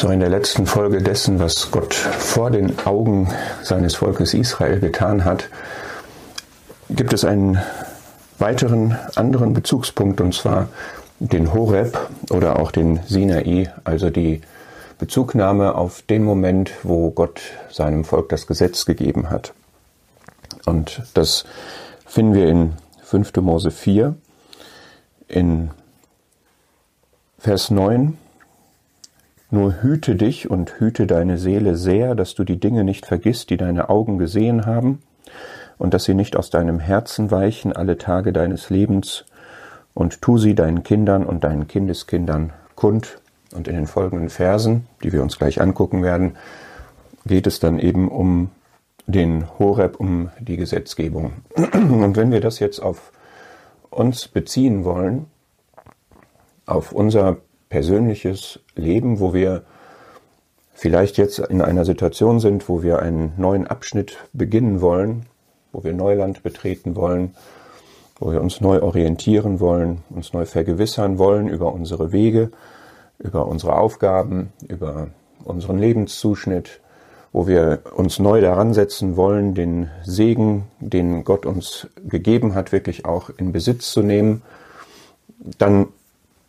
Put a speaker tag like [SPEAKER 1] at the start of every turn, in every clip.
[SPEAKER 1] So in der letzten Folge dessen, was Gott vor den Augen seines Volkes Israel getan hat, gibt es einen weiteren anderen Bezugspunkt und zwar den Horeb oder auch den Sinai, also die Bezugnahme auf den Moment, wo Gott seinem Volk das Gesetz gegeben hat. Und das finden wir in 5. Mose 4 in Vers 9. Nur hüte dich und hüte deine Seele sehr, dass du die Dinge nicht vergisst, die deine Augen gesehen haben, und dass sie nicht aus deinem Herzen weichen alle Tage deines Lebens, und tu sie deinen Kindern und deinen Kindeskindern kund. Und in den folgenden Versen, die wir uns gleich angucken werden, geht es dann eben um den Horeb, um die Gesetzgebung. Und wenn wir das jetzt auf uns beziehen wollen, auf unser persönliches Leben, wo wir vielleicht jetzt in einer Situation sind, wo wir einen neuen Abschnitt beginnen wollen, wo wir Neuland betreten wollen, wo wir uns neu orientieren wollen, uns neu vergewissern wollen über unsere Wege, über unsere Aufgaben, über unseren Lebenszuschnitt, wo wir uns neu daran setzen wollen, den Segen, den Gott uns gegeben hat, wirklich auch in Besitz zu nehmen, dann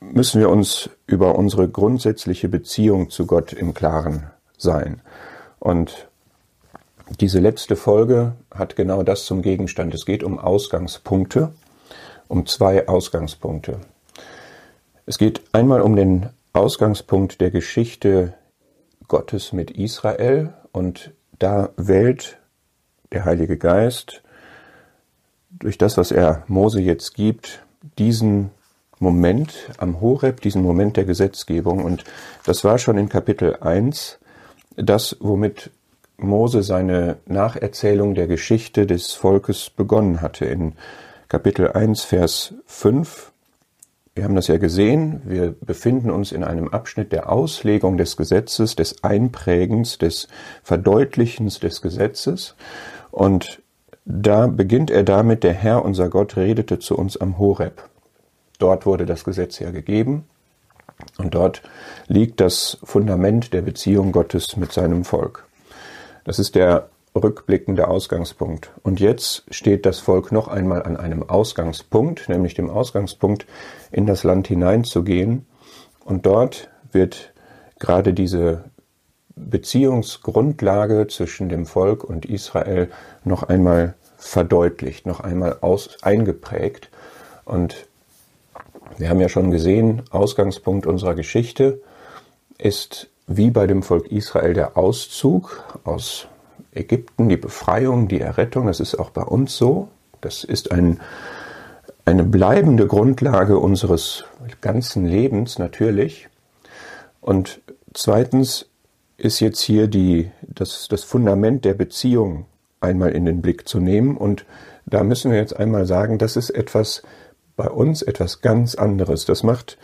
[SPEAKER 1] müssen wir uns über unsere grundsätzliche Beziehung zu Gott im Klaren sein. Und diese letzte Folge hat genau das zum Gegenstand. Es geht um Ausgangspunkte, um zwei Ausgangspunkte. Es geht einmal um den Ausgangspunkt der Geschichte Gottes mit Israel und da wählt der Heilige Geist durch das, was er Mose jetzt gibt, diesen Moment am Horeb, diesen Moment der Gesetzgebung. Und das war schon in Kapitel 1 das, womit Mose seine Nacherzählung der Geschichte des Volkes begonnen hatte. In Kapitel 1, Vers 5. Wir haben das ja gesehen. Wir befinden uns in einem Abschnitt der Auslegung des Gesetzes, des Einprägens, des Verdeutlichens des Gesetzes. Und da beginnt er damit, der Herr, unser Gott, redete zu uns am Horeb. Dort wurde das Gesetz ja gegeben. Und dort liegt das Fundament der Beziehung Gottes mit seinem Volk. Das ist der rückblickende Ausgangspunkt. Und jetzt steht das Volk noch einmal an einem Ausgangspunkt, nämlich dem Ausgangspunkt, in das Land hineinzugehen. Und dort wird gerade diese Beziehungsgrundlage zwischen dem Volk und Israel noch einmal verdeutlicht, noch einmal aus, eingeprägt. Und wir haben ja schon gesehen, Ausgangspunkt unserer Geschichte ist wie bei dem Volk Israel der Auszug aus Ägypten, die Befreiung, die Errettung. Das ist auch bei uns so. Das ist ein, eine bleibende Grundlage unseres ganzen Lebens natürlich. Und zweitens ist jetzt hier die, das, das Fundament der Beziehung einmal in den Blick zu nehmen. Und da müssen wir jetzt einmal sagen, das ist etwas bei uns etwas ganz anderes. Das macht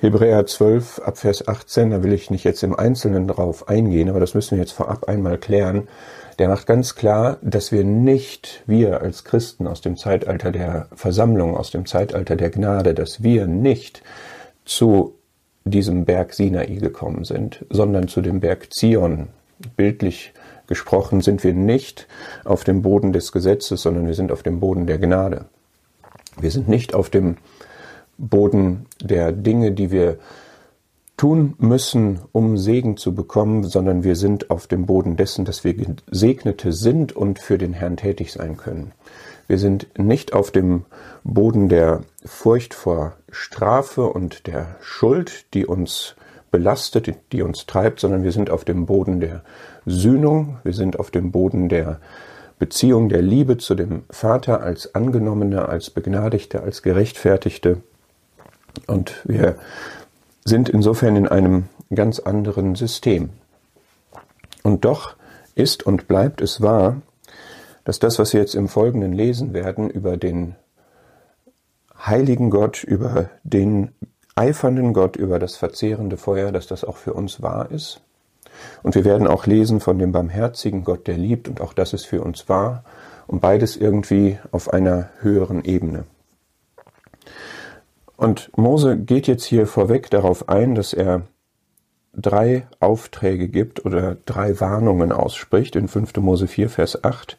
[SPEAKER 1] Hebräer 12 ab Vers 18, da will ich nicht jetzt im Einzelnen drauf eingehen, aber das müssen wir jetzt vorab einmal klären. Der macht ganz klar, dass wir nicht, wir als Christen aus dem Zeitalter der Versammlung, aus dem Zeitalter der Gnade, dass wir nicht zu diesem Berg Sinai gekommen sind, sondern zu dem Berg Zion. Bildlich gesprochen sind wir nicht auf dem Boden des Gesetzes, sondern wir sind auf dem Boden der Gnade. Wir sind nicht auf dem Boden der Dinge, die wir tun müssen, um Segen zu bekommen, sondern wir sind auf dem Boden dessen, dass wir Gesegnete sind und für den Herrn tätig sein können. Wir sind nicht auf dem Boden der Furcht vor Strafe und der Schuld, die uns belastet, die uns treibt, sondern wir sind auf dem Boden der Sühnung, wir sind auf dem Boden der Beziehung der Liebe zu dem Vater als Angenommene, als Begnadigte, als Gerechtfertigte. Und wir sind insofern in einem ganz anderen System. Und doch ist und bleibt es wahr, dass das, was wir jetzt im Folgenden lesen werden über den heiligen Gott, über den eifernden Gott, über das verzehrende Feuer, dass das auch für uns wahr ist und wir werden auch lesen von dem barmherzigen Gott, der liebt, und auch das ist für uns wahr, und beides irgendwie auf einer höheren Ebene. Und Mose geht jetzt hier vorweg darauf ein, dass er drei Aufträge gibt oder drei Warnungen ausspricht in 5. Mose 4, Vers 8.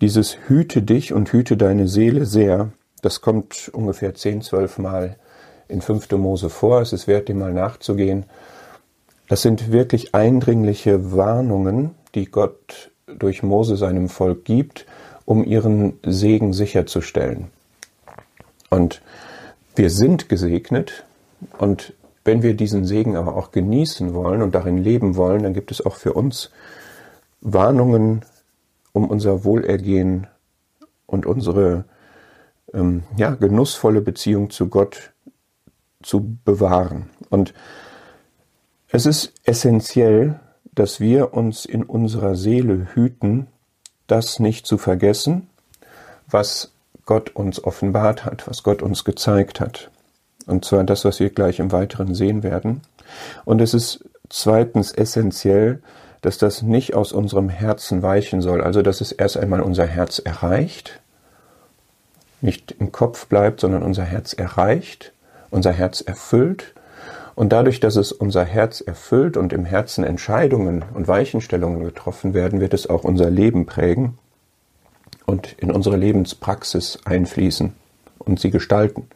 [SPEAKER 1] Dieses Hüte dich und hüte deine Seele sehr, das kommt ungefähr 10, 12 Mal in 5. Mose vor. Es ist wert, dem mal nachzugehen. Das sind wirklich eindringliche Warnungen, die Gott durch Mose seinem Volk gibt, um ihren Segen sicherzustellen. Und wir sind gesegnet und wenn wir diesen Segen aber auch genießen wollen und darin leben wollen, dann gibt es auch für uns Warnungen, um unser Wohlergehen und unsere ähm, ja, genussvolle Beziehung zu Gott zu bewahren. Und es ist essentiell, dass wir uns in unserer Seele hüten, das nicht zu vergessen, was Gott uns offenbart hat, was Gott uns gezeigt hat. Und zwar das, was wir gleich im Weiteren sehen werden. Und es ist zweitens essentiell, dass das nicht aus unserem Herzen weichen soll. Also, dass es erst einmal unser Herz erreicht, nicht im Kopf bleibt, sondern unser Herz erreicht, unser Herz erfüllt. Und dadurch, dass es unser Herz erfüllt und im Herzen Entscheidungen und Weichenstellungen getroffen werden, wird es auch unser Leben prägen und in unsere Lebenspraxis einfließen und sie gestalten.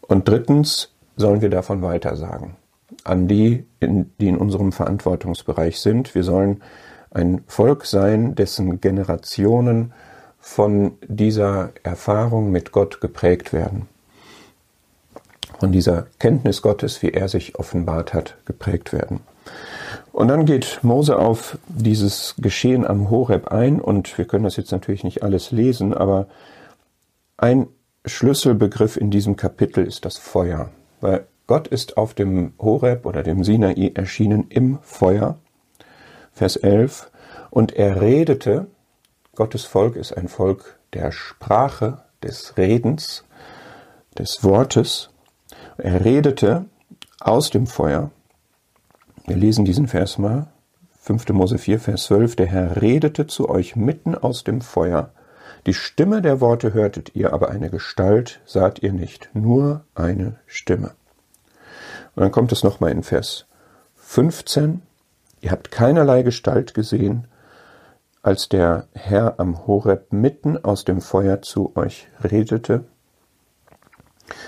[SPEAKER 1] Und drittens sollen wir davon weitersagen an die, in, die in unserem Verantwortungsbereich sind. Wir sollen ein Volk sein, dessen Generationen von dieser Erfahrung mit Gott geprägt werden. Von dieser Kenntnis Gottes, wie er sich offenbart hat, geprägt werden. Und dann geht Mose auf dieses Geschehen am Horeb ein und wir können das jetzt natürlich nicht alles lesen, aber ein Schlüsselbegriff in diesem Kapitel ist das Feuer, weil Gott ist auf dem Horeb oder dem Sinai erschienen im Feuer, Vers 11, und er redete, Gottes Volk ist ein Volk der Sprache, des Redens, des Wortes, er redete aus dem Feuer, wir lesen diesen Vers mal, 5. Mose 4, Vers 12, der Herr redete zu euch mitten aus dem Feuer, die Stimme der Worte hörtet ihr, aber eine Gestalt saht ihr nicht, nur eine Stimme. Und dann kommt es nochmal in Vers 15. Ihr habt keinerlei Gestalt gesehen, als der Herr am Horeb mitten aus dem Feuer zu euch redete.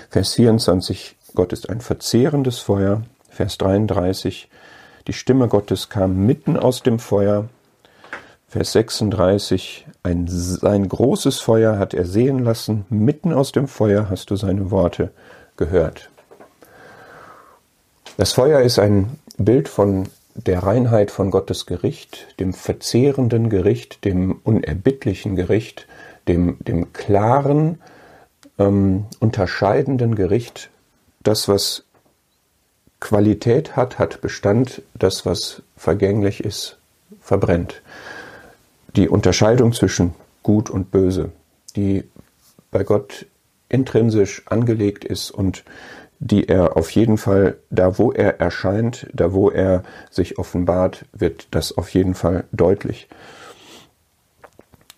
[SPEAKER 1] Vers 24. Gott ist ein verzehrendes Feuer. Vers 33. Die Stimme Gottes kam mitten aus dem Feuer. Vers 36, ein, sein großes Feuer hat er sehen lassen, mitten aus dem Feuer hast du seine Worte gehört. Das Feuer ist ein Bild von der Reinheit von Gottes Gericht, dem verzehrenden Gericht, dem unerbittlichen Gericht, dem, dem klaren, ähm, unterscheidenden Gericht. Das, was Qualität hat, hat Bestand, das, was vergänglich ist, verbrennt die Unterscheidung zwischen Gut und Böse, die bei Gott intrinsisch angelegt ist und die er auf jeden Fall, da wo er erscheint, da wo er sich offenbart, wird das auf jeden Fall deutlich.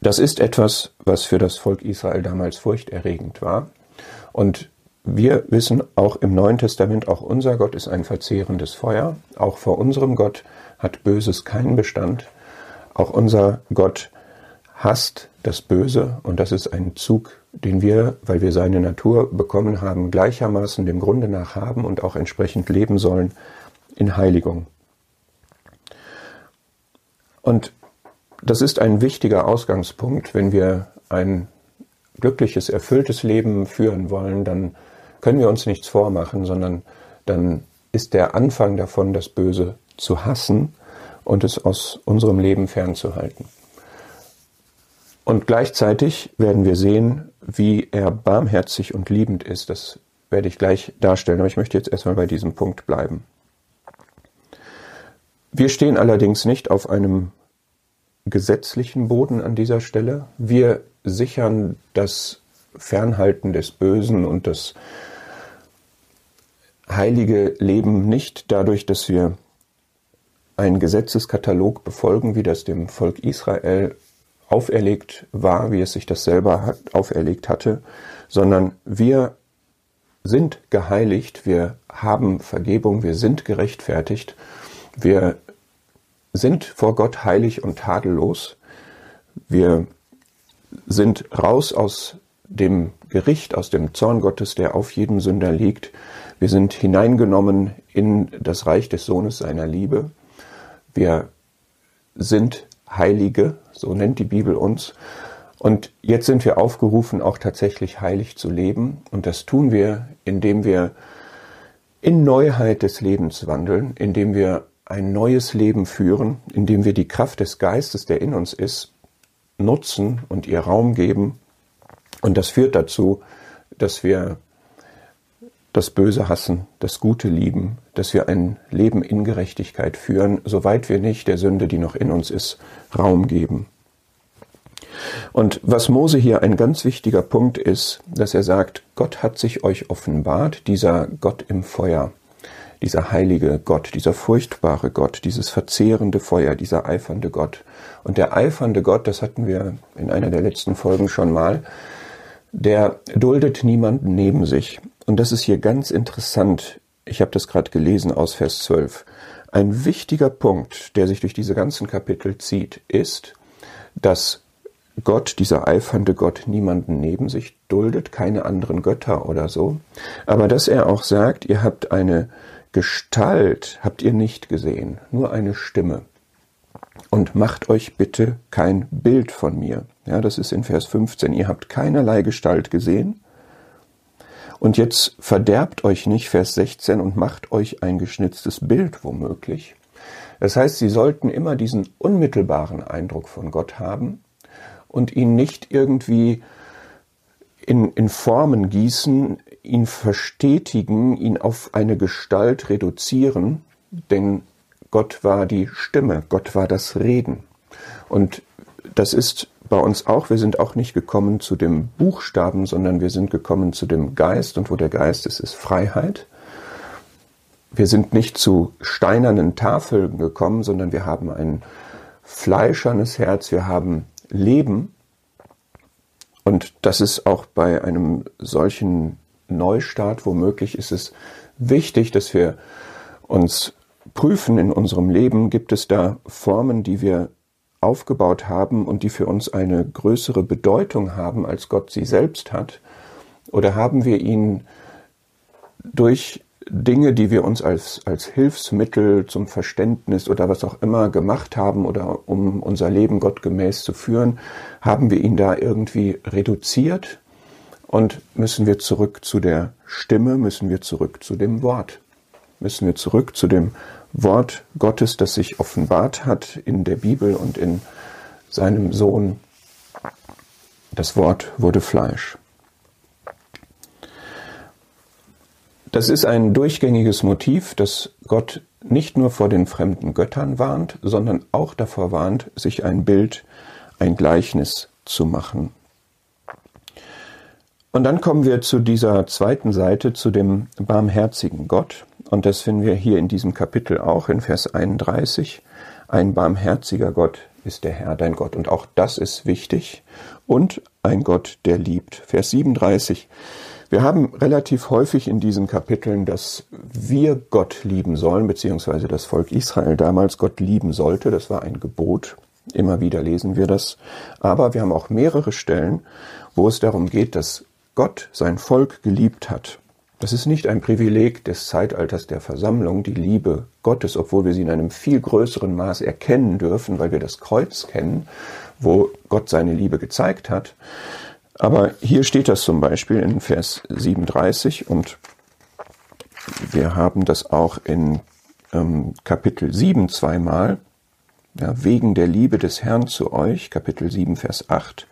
[SPEAKER 1] Das ist etwas, was für das Volk Israel damals furchterregend war. Und wir wissen auch im Neuen Testament, auch unser Gott ist ein verzehrendes Feuer. Auch vor unserem Gott hat Böses keinen Bestand. Auch unser Gott hasst das Böse und das ist ein Zug, den wir, weil wir seine Natur bekommen haben, gleichermaßen dem Grunde nach haben und auch entsprechend leben sollen in Heiligung. Und das ist ein wichtiger Ausgangspunkt, wenn wir ein glückliches, erfülltes Leben führen wollen, dann können wir uns nichts vormachen, sondern dann ist der Anfang davon, das Böse zu hassen und es aus unserem Leben fernzuhalten. Und gleichzeitig werden wir sehen, wie er barmherzig und liebend ist. Das werde ich gleich darstellen, aber ich möchte jetzt erstmal bei diesem Punkt bleiben. Wir stehen allerdings nicht auf einem gesetzlichen Boden an dieser Stelle. Wir sichern das Fernhalten des Bösen und das heilige Leben nicht dadurch, dass wir einen Gesetzeskatalog befolgen, wie das dem Volk Israel auferlegt war, wie es sich das selber hat, auferlegt hatte, sondern wir sind geheiligt, wir haben Vergebung, wir sind gerechtfertigt, wir sind vor Gott heilig und tadellos, wir sind raus aus dem Gericht, aus dem Zorn Gottes, der auf jedem Sünder liegt. Wir sind hineingenommen in das Reich des Sohnes seiner Liebe. Wir sind Heilige, so nennt die Bibel uns. Und jetzt sind wir aufgerufen, auch tatsächlich heilig zu leben. Und das tun wir, indem wir in Neuheit des Lebens wandeln, indem wir ein neues Leben führen, indem wir die Kraft des Geistes, der in uns ist, nutzen und ihr Raum geben. Und das führt dazu, dass wir das Böse hassen, das Gute lieben, dass wir ein Leben in Gerechtigkeit führen, soweit wir nicht der Sünde, die noch in uns ist, Raum geben. Und was Mose hier ein ganz wichtiger Punkt ist, dass er sagt, Gott hat sich euch offenbart, dieser Gott im Feuer, dieser heilige Gott, dieser furchtbare Gott, dieses verzehrende Feuer, dieser eifernde Gott. Und der eifernde Gott, das hatten wir in einer der letzten Folgen schon mal, der duldet niemanden neben sich. Und das ist hier ganz interessant. Ich habe das gerade gelesen aus Vers 12. Ein wichtiger Punkt, der sich durch diese ganzen Kapitel zieht, ist, dass Gott, dieser eifernde Gott, niemanden neben sich duldet, keine anderen Götter oder so, aber dass er auch sagt, ihr habt eine Gestalt, habt ihr nicht gesehen, nur eine Stimme. Und macht euch bitte kein Bild von mir. Ja, das ist in Vers 15. Ihr habt keinerlei Gestalt gesehen. Und jetzt verderbt euch nicht, Vers 16, und macht euch ein geschnitztes Bild womöglich. Das heißt, sie sollten immer diesen unmittelbaren Eindruck von Gott haben und ihn nicht irgendwie in, in Formen gießen, ihn verstetigen, ihn auf eine Gestalt reduzieren, denn Gott war die Stimme, Gott war das Reden. Und das ist bei uns auch, wir sind auch nicht gekommen zu dem Buchstaben, sondern wir sind gekommen zu dem Geist und wo der Geist ist, ist Freiheit. Wir sind nicht zu steinernen Tafeln gekommen, sondern wir haben ein fleischernes Herz, wir haben Leben. Und das ist auch bei einem solchen Neustart, womöglich ist es wichtig, dass wir uns prüfen in unserem Leben, gibt es da Formen, die wir aufgebaut haben und die für uns eine größere Bedeutung haben, als Gott sie selbst hat? Oder haben wir ihn durch Dinge, die wir uns als, als Hilfsmittel zum Verständnis oder was auch immer gemacht haben oder um unser Leben gottgemäß zu führen, haben wir ihn da irgendwie reduziert und müssen wir zurück zu der Stimme, müssen wir zurück zu dem Wort, müssen wir zurück zu dem Wort Gottes, das sich offenbart hat in der Bibel und in seinem Sohn. Das Wort wurde Fleisch. Das ist ein durchgängiges Motiv, das Gott nicht nur vor den fremden Göttern warnt, sondern auch davor warnt, sich ein Bild, ein Gleichnis zu machen. Und dann kommen wir zu dieser zweiten Seite, zu dem barmherzigen Gott. Und das finden wir hier in diesem Kapitel auch in Vers 31. Ein barmherziger Gott ist der Herr, dein Gott. Und auch das ist wichtig. Und ein Gott, der liebt. Vers 37. Wir haben relativ häufig in diesen Kapiteln, dass wir Gott lieben sollen, beziehungsweise das Volk Israel damals Gott lieben sollte. Das war ein Gebot. Immer wieder lesen wir das. Aber wir haben auch mehrere Stellen, wo es darum geht, dass Gott sein Volk geliebt hat. Das ist nicht ein Privileg des Zeitalters der Versammlung, die Liebe Gottes, obwohl wir sie in einem viel größeren Maß erkennen dürfen, weil wir das Kreuz kennen, wo Gott seine Liebe gezeigt hat. Aber hier steht das zum Beispiel in Vers 37 und wir haben das auch in ähm, Kapitel 7 zweimal, ja, wegen der Liebe des Herrn zu euch, Kapitel 7, Vers 8,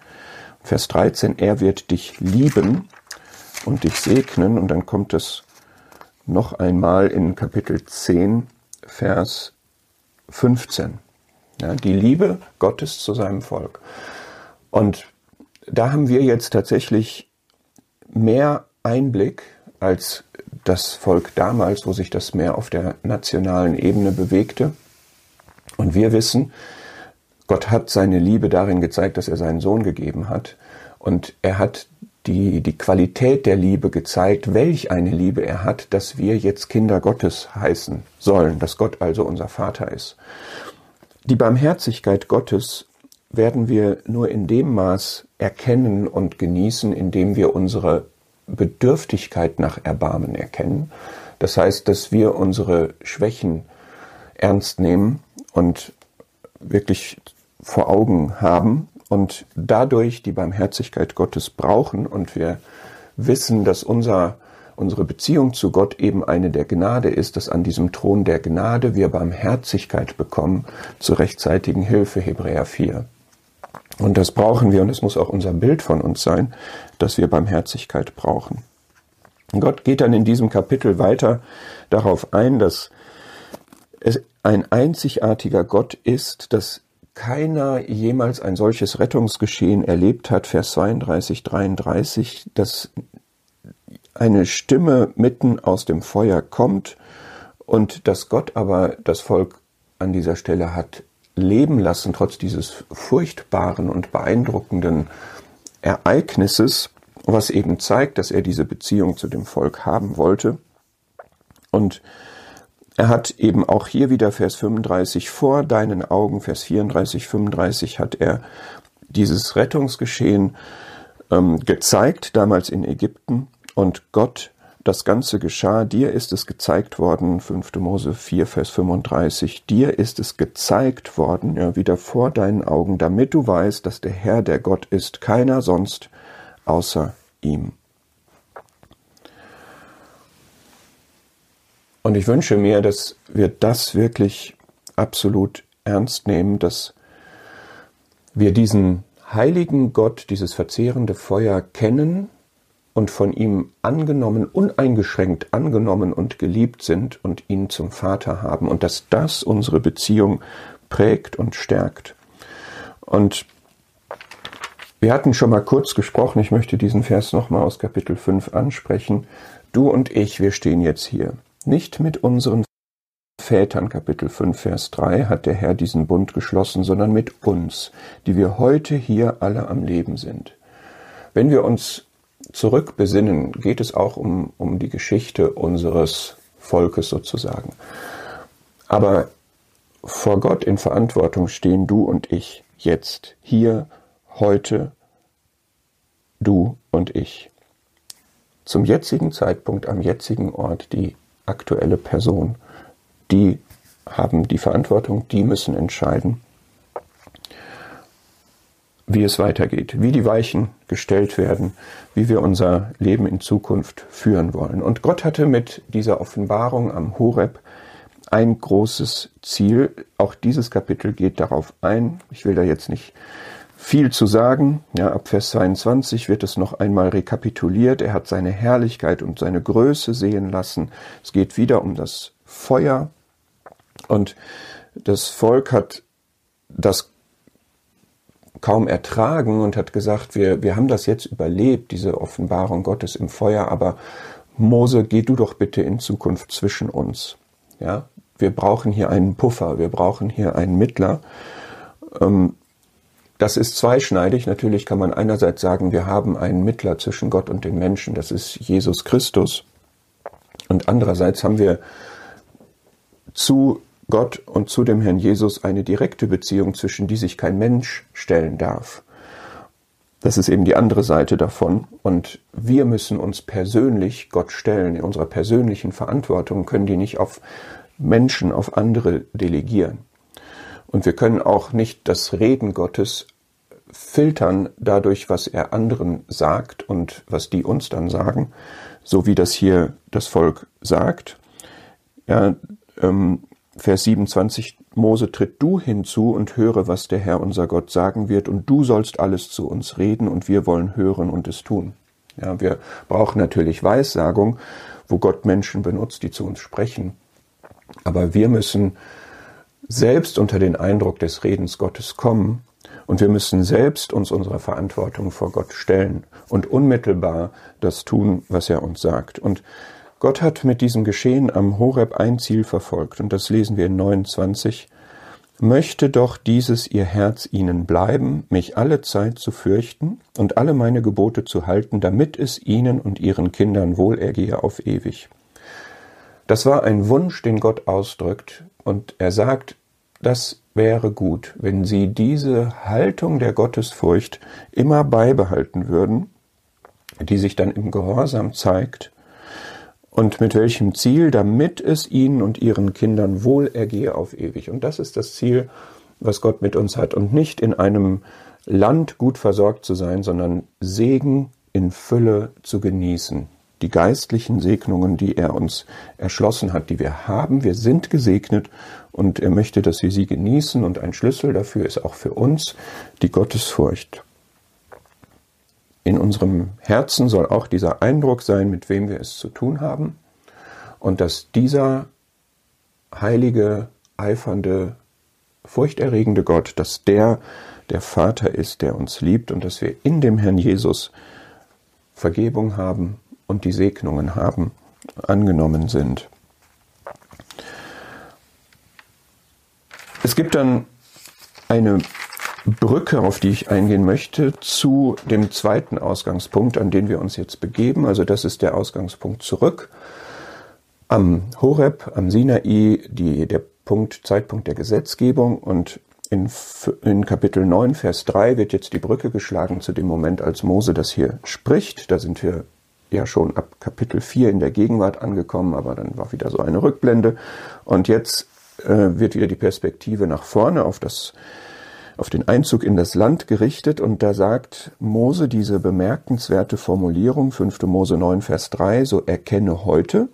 [SPEAKER 1] Vers 13, er wird dich lieben und dich segnen. Und dann kommt es noch einmal in Kapitel 10, Vers 15. Ja, die Liebe Gottes zu seinem Volk. Und da haben wir jetzt tatsächlich mehr Einblick als das Volk damals, wo sich das mehr auf der nationalen Ebene bewegte. Und wir wissen, Gott hat seine Liebe darin gezeigt, dass er seinen Sohn gegeben hat. Und er hat die, die Qualität der Liebe gezeigt, welch eine Liebe er hat, dass wir jetzt Kinder Gottes heißen sollen, dass Gott also unser Vater ist. Die Barmherzigkeit Gottes werden wir nur in dem Maß erkennen und genießen, indem wir unsere Bedürftigkeit nach Erbarmen erkennen. Das heißt, dass wir unsere Schwächen ernst nehmen und wirklich vor Augen haben und dadurch die Barmherzigkeit Gottes brauchen und wir wissen, dass unser, unsere Beziehung zu Gott eben eine der Gnade ist, dass an diesem Thron der Gnade wir Barmherzigkeit bekommen zur rechtzeitigen Hilfe, Hebräer 4. Und das brauchen wir und es muss auch unser Bild von uns sein, dass wir Barmherzigkeit brauchen. Gott geht dann in diesem Kapitel weiter darauf ein, dass es ein einzigartiger Gott ist, dass keiner jemals ein solches Rettungsgeschehen erlebt hat, Vers 32, 33, dass eine Stimme mitten aus dem Feuer kommt und dass Gott aber das Volk an dieser Stelle hat leben lassen, trotz dieses furchtbaren und beeindruckenden Ereignisses, was eben zeigt, dass er diese Beziehung zu dem Volk haben wollte. Und er hat eben auch hier wieder Vers 35 vor deinen Augen, Vers 34, 35 hat er dieses Rettungsgeschehen ähm, gezeigt, damals in Ägypten. Und Gott das Ganze geschah, dir ist es gezeigt worden, 5. Mose 4, Vers 35, dir ist es gezeigt worden, ja, wieder vor deinen Augen, damit du weißt, dass der Herr der Gott ist, keiner sonst außer ihm. Und ich wünsche mir, dass wir das wirklich absolut ernst nehmen, dass wir diesen heiligen Gott, dieses verzehrende Feuer kennen, und von ihm angenommen, uneingeschränkt angenommen und geliebt sind und ihn zum Vater haben und dass das unsere Beziehung prägt und stärkt. Und wir hatten schon mal kurz gesprochen, ich möchte diesen Vers nochmal aus Kapitel 5 ansprechen. Du und ich, wir stehen jetzt hier. Nicht mit unseren Vätern, Kapitel 5, Vers 3, hat der Herr diesen Bund geschlossen, sondern mit uns, die wir heute hier alle am Leben sind. Wenn wir uns zurückbesinnen, geht es auch um, um die Geschichte unseres Volkes sozusagen. Aber vor Gott in Verantwortung stehen du und ich jetzt, hier, heute, du und ich. Zum jetzigen Zeitpunkt, am jetzigen Ort, die aktuelle Person, die haben die Verantwortung, die müssen entscheiden, wie es weitergeht, wie die Weichen gestellt werden, wie wir unser Leben in Zukunft führen wollen. Und Gott hatte mit dieser Offenbarung am Horeb ein großes Ziel. Auch dieses Kapitel geht darauf ein. Ich will da jetzt nicht viel zu sagen. Ja, ab Vers 22 wird es noch einmal rekapituliert. Er hat seine Herrlichkeit und seine Größe sehen lassen. Es geht wieder um das Feuer. Und das Volk hat das kaum ertragen und hat gesagt, wir, wir haben das jetzt überlebt, diese Offenbarung Gottes im Feuer, aber Mose, geh du doch bitte in Zukunft zwischen uns. Ja, wir brauchen hier einen Puffer, wir brauchen hier einen Mittler. Ähm, das ist zweischneidig. Natürlich kann man einerseits sagen, wir haben einen Mittler zwischen Gott und den Menschen, das ist Jesus Christus. Und andererseits haben wir zu Gott und zu dem Herrn Jesus eine direkte Beziehung, zwischen die sich kein Mensch stellen darf. Das ist eben die andere Seite davon. Und wir müssen uns persönlich Gott stellen, in unserer persönlichen Verantwortung, können die nicht auf Menschen, auf andere delegieren. Und wir können auch nicht das Reden Gottes filtern dadurch, was er anderen sagt und was die uns dann sagen, so wie das hier das Volk sagt. Ja, ähm, Vers 27, Mose, tritt du hinzu und höre, was der Herr unser Gott sagen wird, und du sollst alles zu uns reden, und wir wollen hören und es tun. Ja, wir brauchen natürlich Weissagung, wo Gott Menschen benutzt, die zu uns sprechen. Aber wir müssen selbst unter den Eindruck des Redens Gottes kommen und wir müssen selbst uns unserer Verantwortung vor Gott stellen und unmittelbar das tun, was er uns sagt. Und Gott hat mit diesem Geschehen am Horeb ein Ziel verfolgt und das lesen wir in 29, möchte doch dieses ihr Herz ihnen bleiben, mich alle Zeit zu fürchten und alle meine Gebote zu halten, damit es ihnen und ihren Kindern wohlergehe auf ewig. Das war ein Wunsch, den Gott ausdrückt, und er sagt, das wäre gut, wenn sie diese Haltung der Gottesfurcht immer beibehalten würden, die sich dann im Gehorsam zeigt, und mit welchem Ziel, damit es ihnen und ihren Kindern wohl ergehe auf ewig. Und das ist das Ziel, was Gott mit uns hat. Und nicht in einem Land gut versorgt zu sein, sondern Segen in Fülle zu genießen. Die geistlichen Segnungen, die er uns erschlossen hat, die wir haben. Wir sind gesegnet und er möchte, dass wir sie genießen. Und ein Schlüssel dafür ist auch für uns die Gottesfurcht. In unserem Herzen soll auch dieser Eindruck sein, mit wem wir es zu tun haben und dass dieser heilige, eifernde, furchterregende Gott, dass der der Vater ist, der uns liebt und dass wir in dem Herrn Jesus Vergebung haben und die Segnungen haben, angenommen sind. Es gibt dann eine Brücke, auf die ich eingehen möchte, zu dem zweiten Ausgangspunkt, an den wir uns jetzt begeben. Also das ist der Ausgangspunkt zurück. Am Horeb, am Sinai, die, der Punkt, Zeitpunkt der Gesetzgebung und in, in Kapitel 9, Vers 3 wird jetzt die Brücke geschlagen zu dem Moment, als Mose das hier spricht. Da sind wir ja schon ab Kapitel 4 in der Gegenwart angekommen, aber dann war wieder so eine Rückblende. Und jetzt wird wieder die Perspektive nach vorne auf das auf den Einzug in das Land gerichtet und da sagt Mose diese bemerkenswerte Formulierung, 5. Mose 9, Vers 3, so erkenne heute,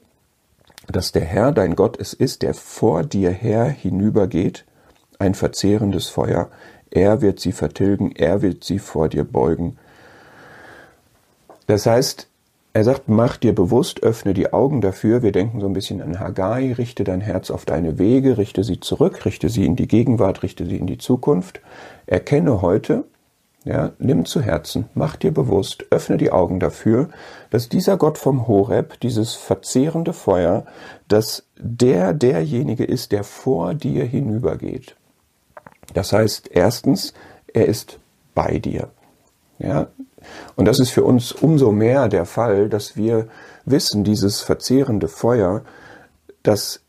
[SPEAKER 1] dass der Herr dein Gott es ist, der vor dir her hinübergeht, ein verzehrendes Feuer, er wird sie vertilgen, er wird sie vor dir beugen. Das heißt, er sagt, mach dir bewusst, öffne die Augen dafür. Wir denken so ein bisschen an Haggai, richte dein Herz auf deine Wege, richte sie zurück, richte sie in die Gegenwart, richte sie in die Zukunft. Erkenne heute, ja, nimm zu Herzen, mach dir bewusst, öffne die Augen dafür, dass dieser Gott vom Horeb, dieses verzehrende Feuer, dass der derjenige ist, der vor dir hinübergeht. Das heißt, erstens, er ist bei dir. Ja, und das ist für uns umso mehr der Fall, dass wir wissen, dieses verzehrende Feuer, dass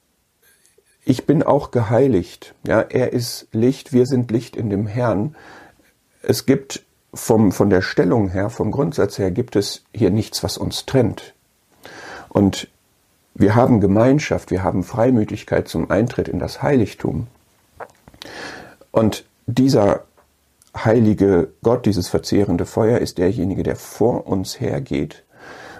[SPEAKER 1] ich bin auch geheiligt. Ja, er ist Licht, wir sind Licht in dem Herrn. Es gibt vom, von der Stellung her, vom Grundsatz her, gibt es hier nichts, was uns trennt. Und wir haben Gemeinschaft, wir haben Freimütigkeit zum Eintritt in das Heiligtum. Und dieser heilige Gott, dieses verzehrende Feuer, ist derjenige, der vor uns hergeht.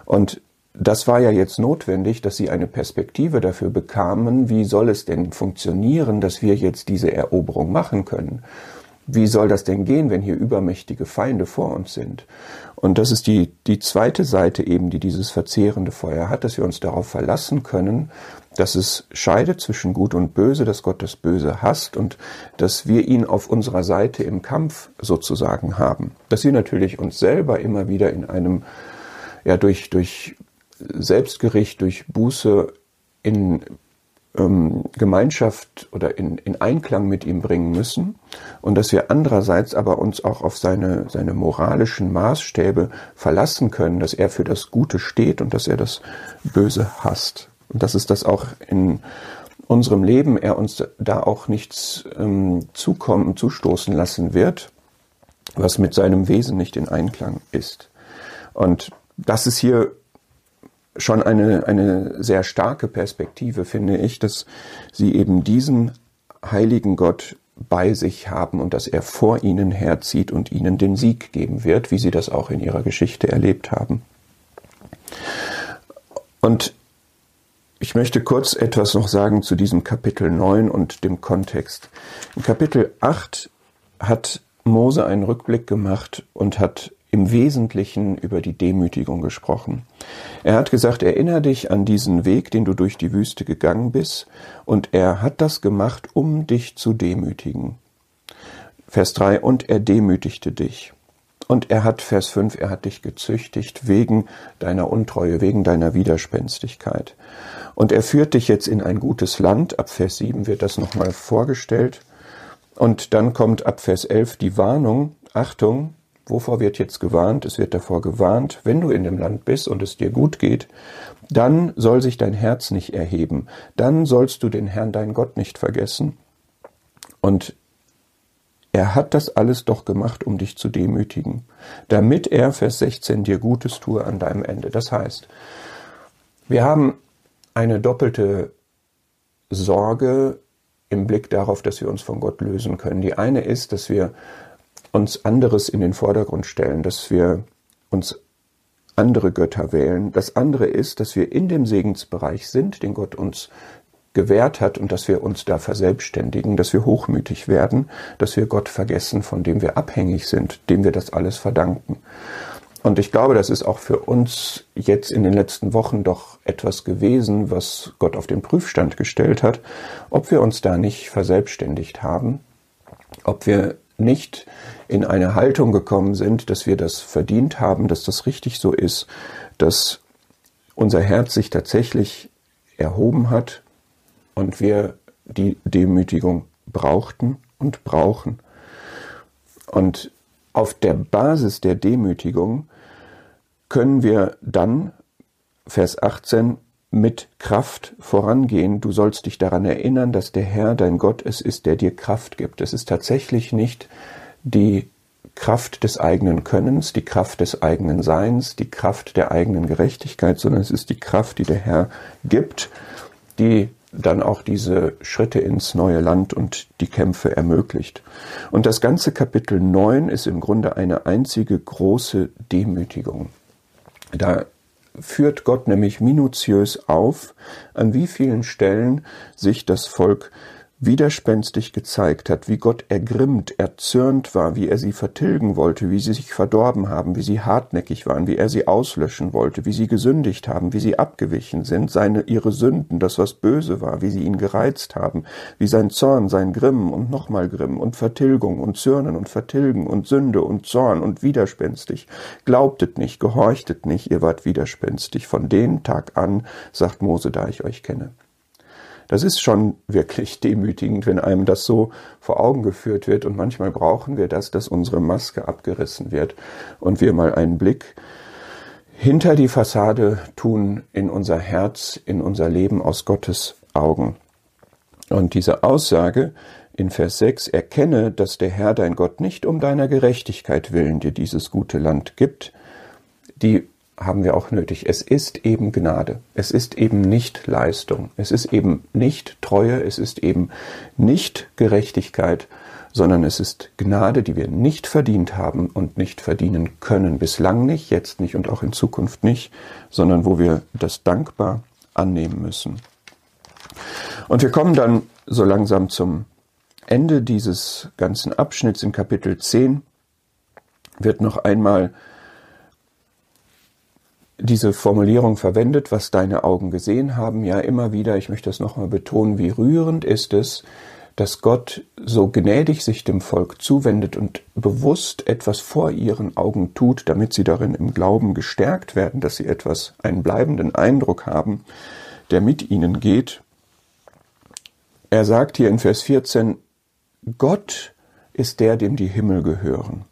[SPEAKER 1] Und das war ja jetzt notwendig, dass sie eine Perspektive dafür bekamen, wie soll es denn funktionieren, dass wir jetzt diese Eroberung machen können. Wie soll das denn gehen, wenn hier übermächtige Feinde vor uns sind? Und das ist die, die zweite Seite eben, die dieses verzehrende Feuer hat, dass wir uns darauf verlassen können, dass es scheidet zwischen Gut und Böse, dass Gott das Böse hasst und dass wir ihn auf unserer Seite im Kampf sozusagen haben. Dass wir natürlich uns selber immer wieder in einem, ja, durch, durch Selbstgericht, durch Buße in ähm, Gemeinschaft oder in, in Einklang mit ihm bringen müssen und dass wir andererseits aber uns auch auf seine, seine moralischen Maßstäbe verlassen können, dass er für das Gute steht und dass er das Böse hasst. Und dass es das auch in unserem Leben er uns da auch nichts ähm, zukommen, zustoßen lassen wird, was mit seinem Wesen nicht in Einklang ist. Und das ist hier schon eine, eine sehr starke Perspektive, finde ich, dass sie eben diesen heiligen Gott bei sich haben und dass er vor ihnen herzieht und ihnen den Sieg geben wird, wie sie das auch in ihrer Geschichte erlebt haben. Und ich möchte kurz etwas noch sagen zu diesem Kapitel 9 und dem Kontext. In Kapitel 8 hat Mose einen Rückblick gemacht und hat im Wesentlichen über die Demütigung gesprochen. Er hat gesagt, erinnere dich an diesen Weg, den du durch die Wüste gegangen bist, und er hat das gemacht, um dich zu demütigen. Vers 3, und er demütigte dich. Und er hat, Vers 5, er hat dich gezüchtigt wegen deiner Untreue, wegen deiner Widerspenstigkeit. Und er führt dich jetzt in ein gutes Land. Ab Vers 7 wird das nochmal vorgestellt. Und dann kommt ab Vers 11 die Warnung, Achtung, wovor wird jetzt gewarnt? Es wird davor gewarnt, wenn du in dem Land bist und es dir gut geht, dann soll sich dein Herz nicht erheben, dann sollst du den Herrn, dein Gott, nicht vergessen. Und er hat das alles doch gemacht, um dich zu demütigen, damit er, Vers 16, dir Gutes tue an deinem Ende. Das heißt, wir haben eine doppelte Sorge im Blick darauf, dass wir uns von Gott lösen können. Die eine ist, dass wir uns anderes in den Vordergrund stellen, dass wir uns andere Götter wählen. Das andere ist, dass wir in dem Segensbereich sind, den Gott uns gewährt hat und dass wir uns da verselbstständigen, dass wir hochmütig werden, dass wir Gott vergessen, von dem wir abhängig sind, dem wir das alles verdanken. Und ich glaube, das ist auch für uns jetzt in den letzten Wochen doch etwas gewesen, was Gott auf den Prüfstand gestellt hat, ob wir uns da nicht verselbstständigt haben, ob wir nicht in eine Haltung gekommen sind, dass wir das verdient haben, dass das richtig so ist, dass unser Herz sich tatsächlich erhoben hat und wir die Demütigung brauchten und brauchen. Und auf der Basis der Demütigung können wir dann, Vers 18, mit Kraft vorangehen. Du sollst dich daran erinnern, dass der Herr, dein Gott, es ist, der dir Kraft gibt. Es ist tatsächlich nicht die Kraft des eigenen Könnens, die Kraft des eigenen Seins, die Kraft der eigenen Gerechtigkeit, sondern es ist die Kraft, die der Herr gibt, die dann auch diese Schritte ins neue Land und die Kämpfe ermöglicht. Und das ganze Kapitel 9 ist im Grunde eine einzige große Demütigung. Da führt Gott nämlich minutiös auf, an wie vielen Stellen sich das Volk widerspenstig gezeigt hat, wie Gott ergrimmt, erzürnt war, wie er sie vertilgen wollte, wie sie sich verdorben haben, wie sie hartnäckig waren, wie er sie auslöschen wollte, wie sie gesündigt haben, wie sie abgewichen sind, seine, ihre Sünden, das was böse war, wie sie ihn gereizt haben, wie sein Zorn, sein Grimm und nochmal Grimm und Vertilgung und Zürnen und Vertilgen und Sünde und Zorn und widerspenstig. Glaubtet nicht, gehorchtet nicht, ihr wart widerspenstig. Von den Tag an, sagt Mose, da ich euch kenne. Das ist schon wirklich demütigend, wenn einem das so vor Augen geführt wird. Und manchmal brauchen wir das, dass unsere Maske abgerissen wird und wir mal einen Blick hinter die Fassade tun in unser Herz, in unser Leben aus Gottes Augen. Und diese Aussage in Vers 6, erkenne, dass der Herr dein Gott nicht um deiner Gerechtigkeit willen dir dieses gute Land gibt, die haben wir auch nötig. Es ist eben Gnade. Es ist eben nicht Leistung. Es ist eben nicht Treue. Es ist eben nicht Gerechtigkeit, sondern es ist Gnade, die wir nicht verdient haben und nicht verdienen können. Bislang nicht, jetzt nicht und auch in Zukunft nicht, sondern wo wir das dankbar annehmen müssen. Und wir kommen dann so langsam zum Ende dieses ganzen Abschnitts in Kapitel 10 wird noch einmal diese Formulierung verwendet, was deine Augen gesehen haben, ja immer wieder, ich möchte das nochmal betonen, wie rührend ist es, dass Gott so gnädig sich dem Volk zuwendet und bewusst etwas vor ihren Augen tut, damit sie darin im Glauben gestärkt werden, dass sie etwas, einen bleibenden Eindruck haben, der mit ihnen geht. Er sagt hier in Vers 14, Gott ist der, dem die Himmel gehören.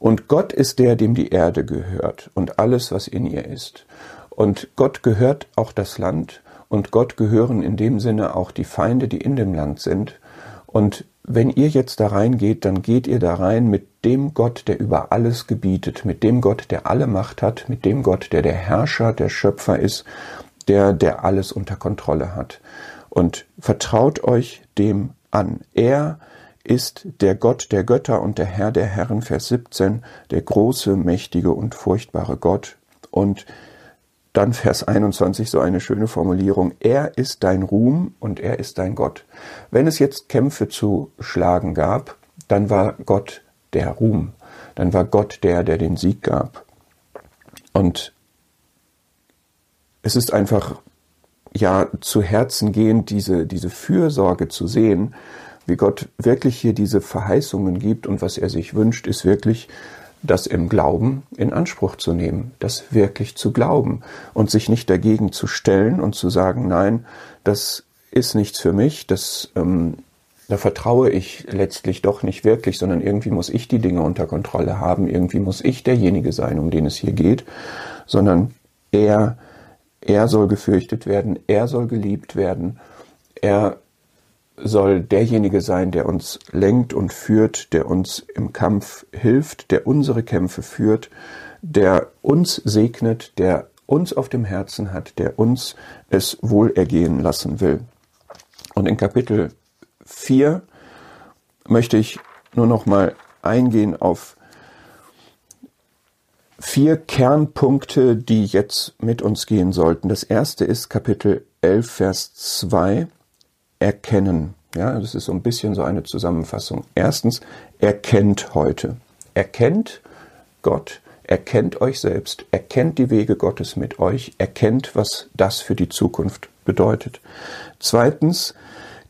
[SPEAKER 1] Und Gott ist der, dem die Erde gehört und alles, was in ihr ist. Und Gott gehört auch das Land und Gott gehören in dem Sinne auch die Feinde, die in dem Land sind. Und wenn ihr jetzt da reingeht, dann geht ihr da rein mit dem Gott, der über alles gebietet, mit dem Gott, der alle Macht hat, mit dem Gott, der der Herrscher, der Schöpfer ist, der, der alles unter Kontrolle hat. Und vertraut euch dem an. Er ist der Gott der Götter und der Herr der Herren, Vers 17, der große, mächtige und furchtbare Gott. Und dann Vers 21, so eine schöne Formulierung, er ist dein Ruhm und er ist dein Gott. Wenn es jetzt Kämpfe zu schlagen gab, dann war Gott der Ruhm, dann war Gott der, der den Sieg gab. Und es ist einfach, ja, zu Herzen gehend, diese, diese Fürsorge zu sehen, wie Gott wirklich hier diese Verheißungen gibt und was er sich wünscht, ist wirklich, das im Glauben in Anspruch zu nehmen, das wirklich zu glauben und sich nicht dagegen zu stellen und zu sagen, nein, das ist nichts für mich, das ähm, da vertraue ich letztlich doch nicht wirklich, sondern irgendwie muss ich die Dinge unter Kontrolle haben, irgendwie muss ich derjenige sein, um den es hier geht, sondern er, er soll gefürchtet werden, er soll geliebt werden, er soll derjenige sein, der uns lenkt und führt, der uns im Kampf hilft, der unsere Kämpfe führt, der uns segnet, der uns auf dem Herzen hat, der uns es wohlergehen lassen will. Und in Kapitel 4 möchte ich nur noch mal eingehen auf vier Kernpunkte, die jetzt mit uns gehen sollten. Das erste ist Kapitel 11, Vers 2, erkennen. Ja, das ist so ein bisschen so eine Zusammenfassung. Erstens, erkennt heute. Erkennt Gott, erkennt euch selbst, erkennt die Wege Gottes mit euch, erkennt, was das für die Zukunft bedeutet. Zweitens,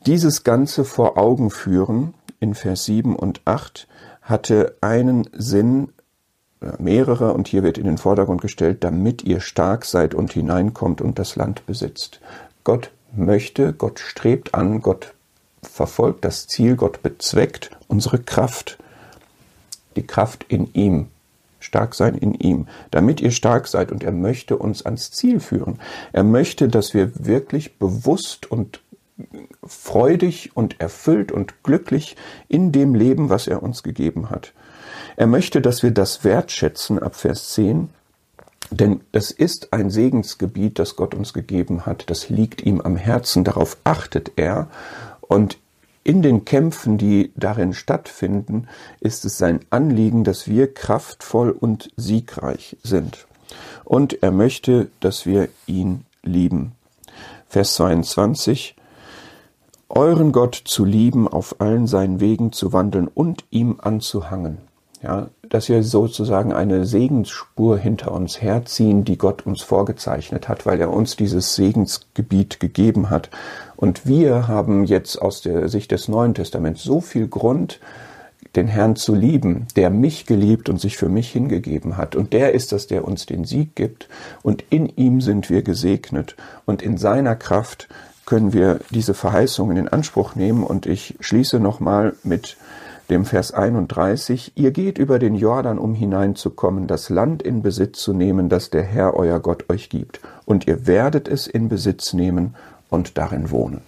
[SPEAKER 1] dieses Ganze vor Augen führen in Vers 7 und 8 hatte einen Sinn, mehrere, und hier wird in den Vordergrund gestellt, damit ihr stark seid und hineinkommt und das Land besitzt. Gott möchte, Gott strebt an, Gott verfolgt das Ziel, Gott bezweckt unsere Kraft, die Kraft in ihm, stark sein in ihm, damit ihr stark seid und er möchte uns ans Ziel führen. Er möchte, dass wir wirklich bewusst und freudig und erfüllt und glücklich in dem Leben, was er uns gegeben hat. Er möchte, dass wir das wertschätzen ab Vers 10, denn es ist ein Segensgebiet, das Gott uns gegeben hat, das liegt ihm am Herzen, darauf achtet er und in den Kämpfen, die darin stattfinden, ist es sein Anliegen, dass wir kraftvoll und siegreich sind. Und er möchte, dass wir ihn lieben. Vers 22 euren Gott zu lieben, auf allen seinen Wegen zu wandeln und ihm anzuhangen. Ja, dass wir sozusagen eine Segensspur hinter uns herziehen, die Gott uns vorgezeichnet hat, weil er uns dieses Segensgebiet gegeben hat. Und wir haben jetzt aus der Sicht des Neuen Testaments so viel Grund, den Herrn zu lieben, der mich geliebt und sich für mich hingegeben hat. Und der ist es, der uns den Sieg gibt. Und in ihm sind wir gesegnet. Und in seiner Kraft können wir diese Verheißungen in Anspruch nehmen. Und ich schließe nochmal mit dem Vers 31, ihr geht über den Jordan, um hineinzukommen, das Land in Besitz zu nehmen, das der Herr euer Gott euch gibt. Und ihr werdet es in Besitz nehmen und darin wohnen.